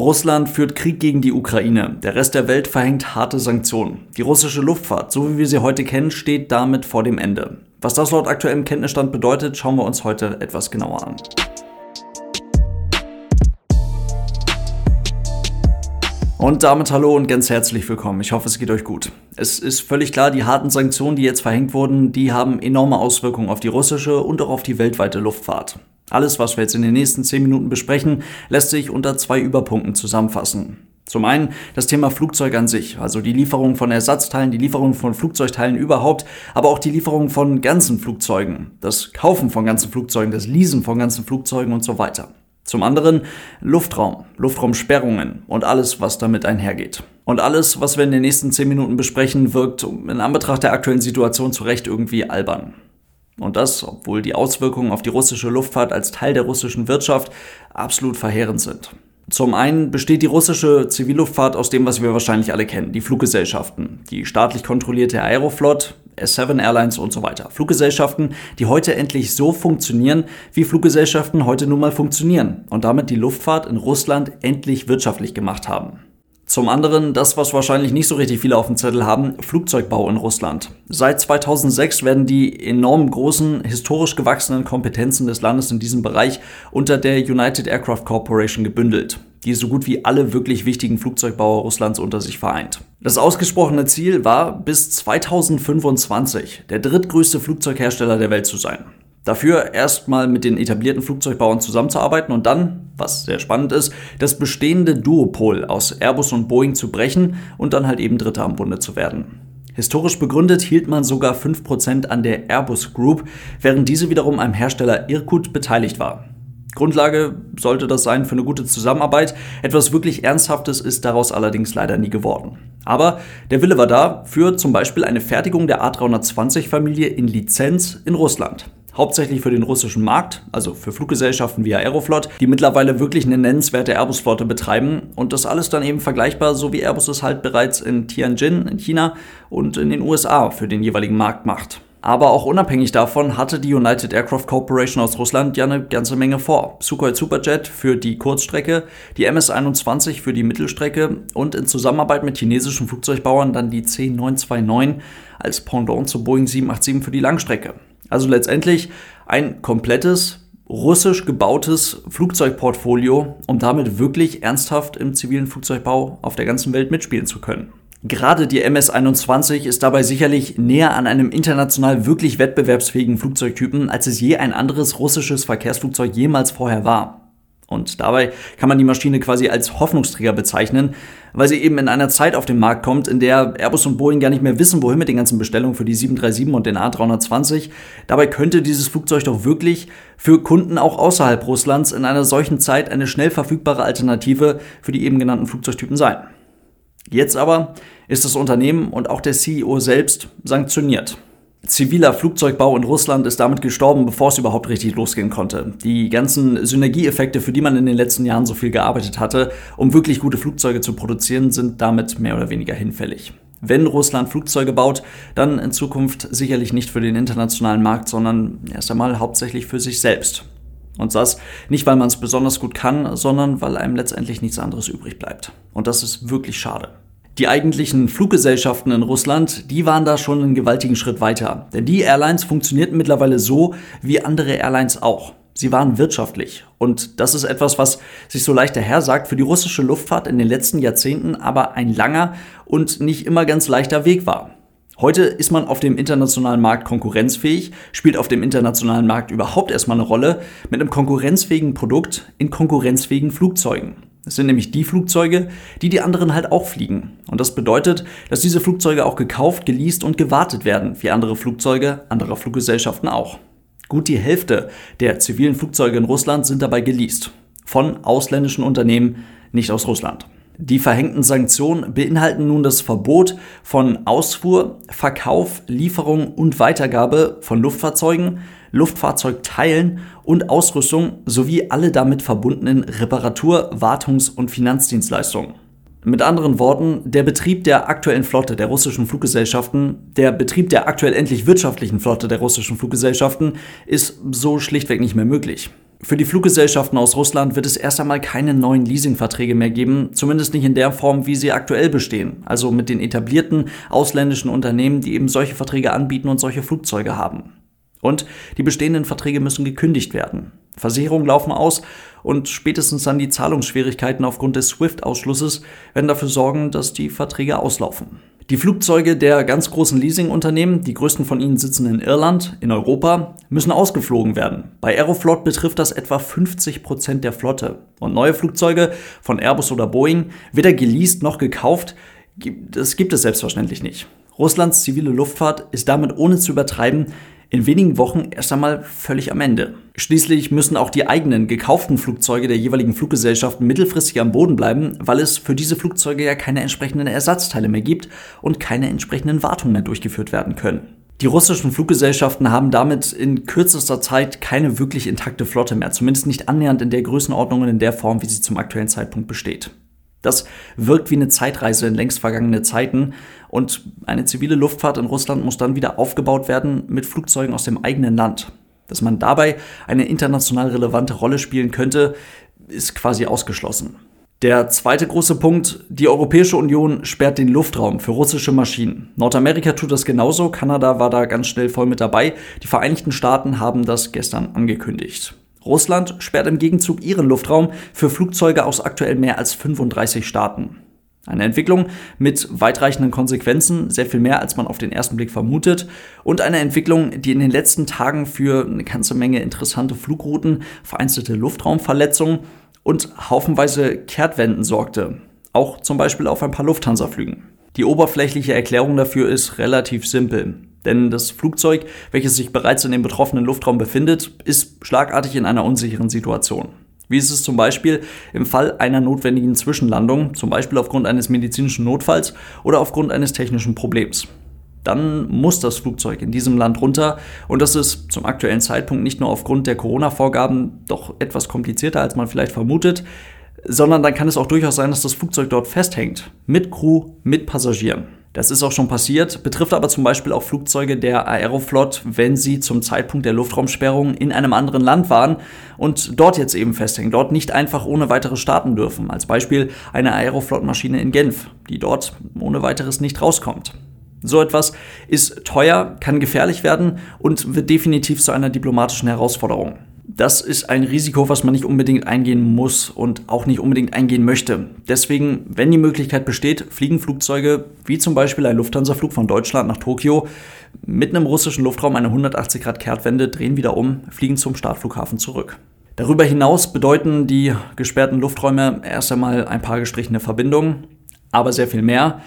Russland führt Krieg gegen die Ukraine. Der Rest der Welt verhängt harte Sanktionen. Die russische Luftfahrt, so wie wir sie heute kennen, steht damit vor dem Ende. Was das laut aktuellem Kenntnisstand bedeutet, schauen wir uns heute etwas genauer an. Und damit hallo und ganz herzlich willkommen. Ich hoffe, es geht euch gut. Es ist völlig klar, die harten Sanktionen, die jetzt verhängt wurden, die haben enorme Auswirkungen auf die russische und auch auf die weltweite Luftfahrt. Alles, was wir jetzt in den nächsten 10 Minuten besprechen, lässt sich unter zwei Überpunkten zusammenfassen. Zum einen das Thema Flugzeug an sich, also die Lieferung von Ersatzteilen, die Lieferung von Flugzeugteilen überhaupt, aber auch die Lieferung von ganzen Flugzeugen, das Kaufen von ganzen Flugzeugen, das Leasen von ganzen Flugzeugen und so weiter. Zum anderen Luftraum, Luftraumsperrungen und alles, was damit einhergeht. Und alles, was wir in den nächsten 10 Minuten besprechen, wirkt in Anbetracht der aktuellen Situation zu Recht irgendwie albern. Und das, obwohl die Auswirkungen auf die russische Luftfahrt als Teil der russischen Wirtschaft absolut verheerend sind. Zum einen besteht die russische Zivilluftfahrt aus dem, was wir wahrscheinlich alle kennen, die Fluggesellschaften, die staatlich kontrollierte Aeroflot, S7 Airlines und so weiter. Fluggesellschaften, die heute endlich so funktionieren, wie Fluggesellschaften heute nun mal funktionieren und damit die Luftfahrt in Russland endlich wirtschaftlich gemacht haben. Zum anderen das, was wahrscheinlich nicht so richtig viele auf dem Zettel haben, Flugzeugbau in Russland. Seit 2006 werden die enorm großen, historisch gewachsenen Kompetenzen des Landes in diesem Bereich unter der United Aircraft Corporation gebündelt, die so gut wie alle wirklich wichtigen Flugzeugbauer Russlands unter sich vereint. Das ausgesprochene Ziel war, bis 2025 der drittgrößte Flugzeughersteller der Welt zu sein. Dafür erstmal mit den etablierten Flugzeugbauern zusammenzuarbeiten und dann, was sehr spannend ist, das bestehende Duopol aus Airbus und Boeing zu brechen und dann halt eben Dritter am Bunde zu werden. Historisch begründet hielt man sogar 5% an der Airbus Group, während diese wiederum am Hersteller Irkut beteiligt war. Grundlage sollte das sein für eine gute Zusammenarbeit. Etwas wirklich Ernsthaftes ist daraus allerdings leider nie geworden. Aber der Wille war da für zum Beispiel eine Fertigung der A320-Familie in Lizenz in Russland hauptsächlich für den russischen Markt, also für Fluggesellschaften wie Aeroflot, die mittlerweile wirklich eine nennenswerte Airbus-Flotte betreiben und das alles dann eben vergleichbar, so wie Airbus es halt bereits in Tianjin in China und in den USA für den jeweiligen Markt macht. Aber auch unabhängig davon hatte die United Aircraft Corporation aus Russland ja eine ganze Menge vor. Sukhoi Superjet für die Kurzstrecke, die MS-21 für die Mittelstrecke und in Zusammenarbeit mit chinesischen Flugzeugbauern dann die C929 als Pendant zur Boeing 787 für die Langstrecke. Also letztendlich ein komplettes russisch gebautes Flugzeugportfolio, um damit wirklich ernsthaft im zivilen Flugzeugbau auf der ganzen Welt mitspielen zu können. Gerade die MS-21 ist dabei sicherlich näher an einem international wirklich wettbewerbsfähigen Flugzeugtypen, als es je ein anderes russisches Verkehrsflugzeug jemals vorher war. Und dabei kann man die Maschine quasi als Hoffnungsträger bezeichnen, weil sie eben in einer Zeit auf den Markt kommt, in der Airbus und Boeing gar nicht mehr wissen, wohin mit den ganzen Bestellungen für die 737 und den A320. Dabei könnte dieses Flugzeug doch wirklich für Kunden auch außerhalb Russlands in einer solchen Zeit eine schnell verfügbare Alternative für die eben genannten Flugzeugtypen sein. Jetzt aber ist das Unternehmen und auch der CEO selbst sanktioniert ziviler Flugzeugbau in Russland ist damit gestorben, bevor es überhaupt richtig losgehen konnte. Die ganzen Synergieeffekte, für die man in den letzten Jahren so viel gearbeitet hatte, um wirklich gute Flugzeuge zu produzieren, sind damit mehr oder weniger hinfällig. Wenn Russland Flugzeuge baut, dann in Zukunft sicherlich nicht für den internationalen Markt, sondern erst einmal hauptsächlich für sich selbst. Und das nicht, weil man es besonders gut kann, sondern weil einem letztendlich nichts anderes übrig bleibt. Und das ist wirklich schade. Die eigentlichen Fluggesellschaften in Russland, die waren da schon einen gewaltigen Schritt weiter. Denn die Airlines funktionierten mittlerweile so wie andere Airlines auch. Sie waren wirtschaftlich. Und das ist etwas, was sich so leicht dahersagt, für die russische Luftfahrt in den letzten Jahrzehnten aber ein langer und nicht immer ganz leichter Weg war. Heute ist man auf dem internationalen Markt konkurrenzfähig, spielt auf dem internationalen Markt überhaupt erstmal eine Rolle mit einem konkurrenzfähigen Produkt in konkurrenzfähigen Flugzeugen. Es sind nämlich die Flugzeuge, die die anderen halt auch fliegen. Und das bedeutet, dass diese Flugzeuge auch gekauft, geleast und gewartet werden, wie andere Flugzeuge anderer Fluggesellschaften auch. Gut die Hälfte der zivilen Flugzeuge in Russland sind dabei geleast. Von ausländischen Unternehmen, nicht aus Russland. Die verhängten Sanktionen beinhalten nun das Verbot von Ausfuhr, Verkauf, Lieferung und Weitergabe von Luftfahrzeugen, Luftfahrzeugteilen und Ausrüstung sowie alle damit verbundenen Reparatur-, Wartungs- und Finanzdienstleistungen. Mit anderen Worten, der Betrieb der aktuellen Flotte der russischen Fluggesellschaften, der Betrieb der aktuell endlich wirtschaftlichen Flotte der russischen Fluggesellschaften ist so schlichtweg nicht mehr möglich. Für die Fluggesellschaften aus Russland wird es erst einmal keine neuen Leasingverträge mehr geben, zumindest nicht in der Form, wie sie aktuell bestehen, also mit den etablierten ausländischen Unternehmen, die eben solche Verträge anbieten und solche Flugzeuge haben. Und die bestehenden Verträge müssen gekündigt werden. Versicherungen laufen aus und spätestens dann die Zahlungsschwierigkeiten aufgrund des SWIFT-Ausschlusses werden dafür sorgen, dass die Verträge auslaufen. Die Flugzeuge der ganz großen Leasingunternehmen, die größten von ihnen sitzen in Irland, in Europa, müssen ausgeflogen werden. Bei Aeroflot betrifft das etwa 50 Prozent der Flotte. Und neue Flugzeuge von Airbus oder Boeing, weder geleast noch gekauft, das gibt es selbstverständlich nicht. Russlands zivile Luftfahrt ist damit ohne zu übertreiben in wenigen Wochen erst einmal völlig am Ende. Schließlich müssen auch die eigenen gekauften Flugzeuge der jeweiligen Fluggesellschaften mittelfristig am Boden bleiben, weil es für diese Flugzeuge ja keine entsprechenden Ersatzteile mehr gibt und keine entsprechenden Wartungen mehr durchgeführt werden können. Die russischen Fluggesellschaften haben damit in kürzester Zeit keine wirklich intakte Flotte mehr, zumindest nicht annähernd in der Größenordnung und in der Form, wie sie zum aktuellen Zeitpunkt besteht. Das wirkt wie eine Zeitreise in längst vergangene Zeiten und eine zivile Luftfahrt in Russland muss dann wieder aufgebaut werden mit Flugzeugen aus dem eigenen Land. Dass man dabei eine international relevante Rolle spielen könnte, ist quasi ausgeschlossen. Der zweite große Punkt, die Europäische Union sperrt den Luftraum für russische Maschinen. Nordamerika tut das genauso, Kanada war da ganz schnell voll mit dabei, die Vereinigten Staaten haben das gestern angekündigt. Russland sperrt im Gegenzug ihren Luftraum für Flugzeuge aus aktuell mehr als 35 Staaten. Eine Entwicklung mit weitreichenden Konsequenzen, sehr viel mehr als man auf den ersten Blick vermutet, und eine Entwicklung, die in den letzten Tagen für eine ganze Menge interessante Flugrouten, vereinzelte Luftraumverletzungen und haufenweise Kehrtwenden sorgte, auch zum Beispiel auf ein paar Lufthansa-Flügen. Die oberflächliche Erklärung dafür ist relativ simpel. Denn das Flugzeug, welches sich bereits in dem betroffenen Luftraum befindet, ist schlagartig in einer unsicheren Situation. Wie ist es zum Beispiel im Fall einer notwendigen Zwischenlandung, zum Beispiel aufgrund eines medizinischen Notfalls oder aufgrund eines technischen Problems. Dann muss das Flugzeug in diesem Land runter und das ist zum aktuellen Zeitpunkt nicht nur aufgrund der Corona-Vorgaben doch etwas komplizierter, als man vielleicht vermutet, sondern dann kann es auch durchaus sein, dass das Flugzeug dort festhängt. Mit Crew, mit Passagieren. Das ist auch schon passiert, betrifft aber zum Beispiel auch Flugzeuge der Aeroflot, wenn sie zum Zeitpunkt der Luftraumsperrung in einem anderen Land waren und dort jetzt eben festhängen, dort nicht einfach ohne weiteres starten dürfen. Als Beispiel eine Aeroflot-Maschine in Genf, die dort ohne weiteres nicht rauskommt. So etwas ist teuer, kann gefährlich werden und wird definitiv zu einer diplomatischen Herausforderung das ist ein Risiko, was man nicht unbedingt eingehen muss und auch nicht unbedingt eingehen möchte. Deswegen, wenn die Möglichkeit besteht, fliegen Flugzeuge wie zum Beispiel ein Lufthansa-Flug von Deutschland nach Tokio mit einem russischen Luftraum eine 180 Grad Kehrtwende, drehen wieder um, fliegen zum Startflughafen zurück. Darüber hinaus bedeuten die gesperrten Lufträume erst einmal ein paar gestrichene Verbindungen, aber sehr viel mehr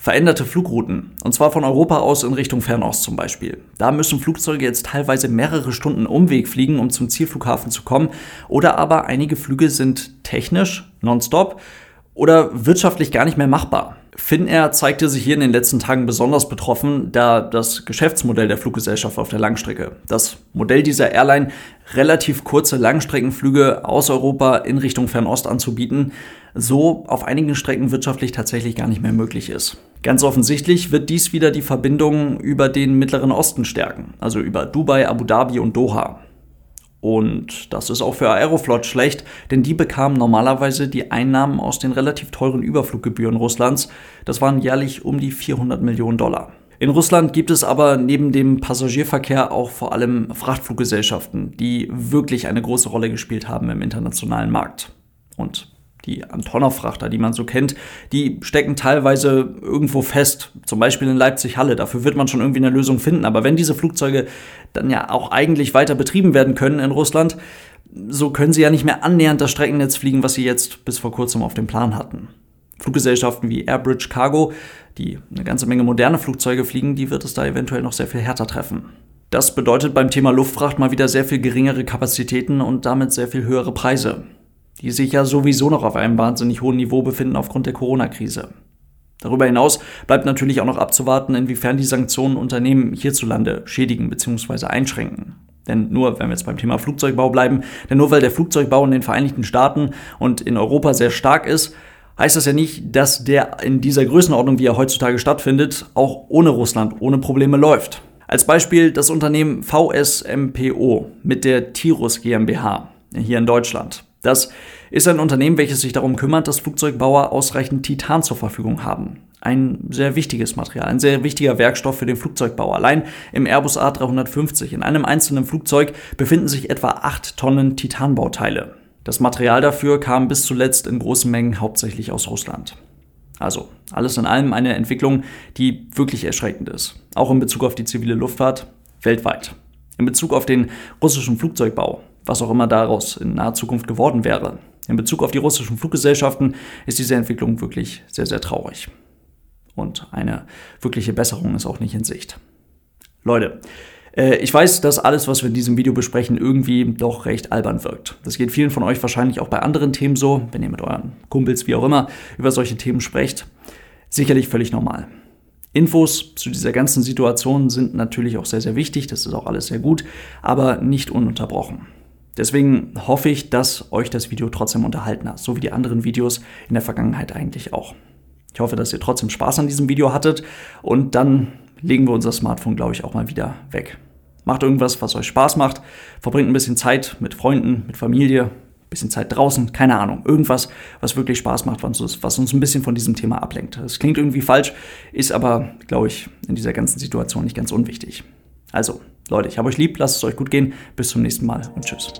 veränderte Flugrouten. Und zwar von Europa aus in Richtung Fernost zum Beispiel. Da müssen Flugzeuge jetzt teilweise mehrere Stunden Umweg fliegen, um zum Zielflughafen zu kommen. Oder aber einige Flüge sind technisch nonstop oder wirtschaftlich gar nicht mehr machbar. Finnair zeigte sich hier in den letzten Tagen besonders betroffen, da das Geschäftsmodell der Fluggesellschaft auf der Langstrecke, das Modell dieser Airline, relativ kurze Langstreckenflüge aus Europa in Richtung Fernost anzubieten, so auf einigen Strecken wirtschaftlich tatsächlich gar nicht mehr möglich ist. Ganz offensichtlich wird dies wieder die Verbindung über den Mittleren Osten stärken, also über Dubai, Abu Dhabi und Doha. Und das ist auch für Aeroflot schlecht, denn die bekamen normalerweise die Einnahmen aus den relativ teuren Überfluggebühren Russlands. Das waren jährlich um die 400 Millionen Dollar. In Russland gibt es aber neben dem Passagierverkehr auch vor allem Frachtfluggesellschaften, die wirklich eine große Rolle gespielt haben im internationalen Markt. Und die Antonov-Frachter, die man so kennt, die stecken teilweise irgendwo fest, zum Beispiel in Leipzig-Halle. Dafür wird man schon irgendwie eine Lösung finden. Aber wenn diese Flugzeuge dann ja auch eigentlich weiter betrieben werden können in Russland, so können sie ja nicht mehr annähernd das Streckennetz fliegen, was sie jetzt bis vor kurzem auf dem Plan hatten. Fluggesellschaften wie Airbridge Cargo, die eine ganze Menge moderne Flugzeuge fliegen, die wird es da eventuell noch sehr viel härter treffen. Das bedeutet beim Thema Luftfracht mal wieder sehr viel geringere Kapazitäten und damit sehr viel höhere Preise die sich ja sowieso noch auf einem wahnsinnig hohen Niveau befinden aufgrund der Corona-Krise. Darüber hinaus bleibt natürlich auch noch abzuwarten, inwiefern die Sanktionen Unternehmen hierzulande schädigen bzw. einschränken. Denn nur, wenn wir jetzt beim Thema Flugzeugbau bleiben, denn nur weil der Flugzeugbau in den Vereinigten Staaten und in Europa sehr stark ist, heißt das ja nicht, dass der in dieser Größenordnung, wie er heutzutage stattfindet, auch ohne Russland, ohne Probleme läuft. Als Beispiel das Unternehmen VSMPO mit der Tirus GmbH. hier in Deutschland. Das ist ein Unternehmen, welches sich darum kümmert, dass Flugzeugbauer ausreichend Titan zur Verfügung haben. Ein sehr wichtiges Material, ein sehr wichtiger Werkstoff für den Flugzeugbau. Allein im Airbus A350 in einem einzelnen Flugzeug befinden sich etwa 8 Tonnen Titanbauteile. Das Material dafür kam bis zuletzt in großen Mengen hauptsächlich aus Russland. Also alles in allem eine Entwicklung, die wirklich erschreckend ist. Auch in Bezug auf die zivile Luftfahrt weltweit. In Bezug auf den russischen Flugzeugbau, was auch immer daraus in naher Zukunft geworden wäre. In Bezug auf die russischen Fluggesellschaften ist diese Entwicklung wirklich sehr, sehr traurig. Und eine wirkliche Besserung ist auch nicht in Sicht. Leute, äh, ich weiß, dass alles, was wir in diesem Video besprechen, irgendwie doch recht albern wirkt. Das geht vielen von euch wahrscheinlich auch bei anderen Themen so, wenn ihr mit euren Kumpels, wie auch immer, über solche Themen sprecht. Sicherlich völlig normal. Infos zu dieser ganzen Situation sind natürlich auch sehr, sehr wichtig, das ist auch alles sehr gut, aber nicht ununterbrochen. Deswegen hoffe ich, dass euch das Video trotzdem unterhalten hat, so wie die anderen Videos in der Vergangenheit eigentlich auch. Ich hoffe, dass ihr trotzdem Spaß an diesem Video hattet und dann legen wir unser Smartphone, glaube ich, auch mal wieder weg. Macht irgendwas, was euch Spaß macht, verbringt ein bisschen Zeit mit Freunden, mit Familie, ein bisschen Zeit draußen, keine Ahnung, irgendwas, was wirklich Spaß macht, was uns, ein bisschen von diesem Thema ablenkt. Das klingt irgendwie falsch, ist aber, glaube ich, in dieser ganzen Situation nicht ganz unwichtig. Also, Leute, ich habe euch lieb, lasst es euch gut gehen, bis zum nächsten Mal und tschüss.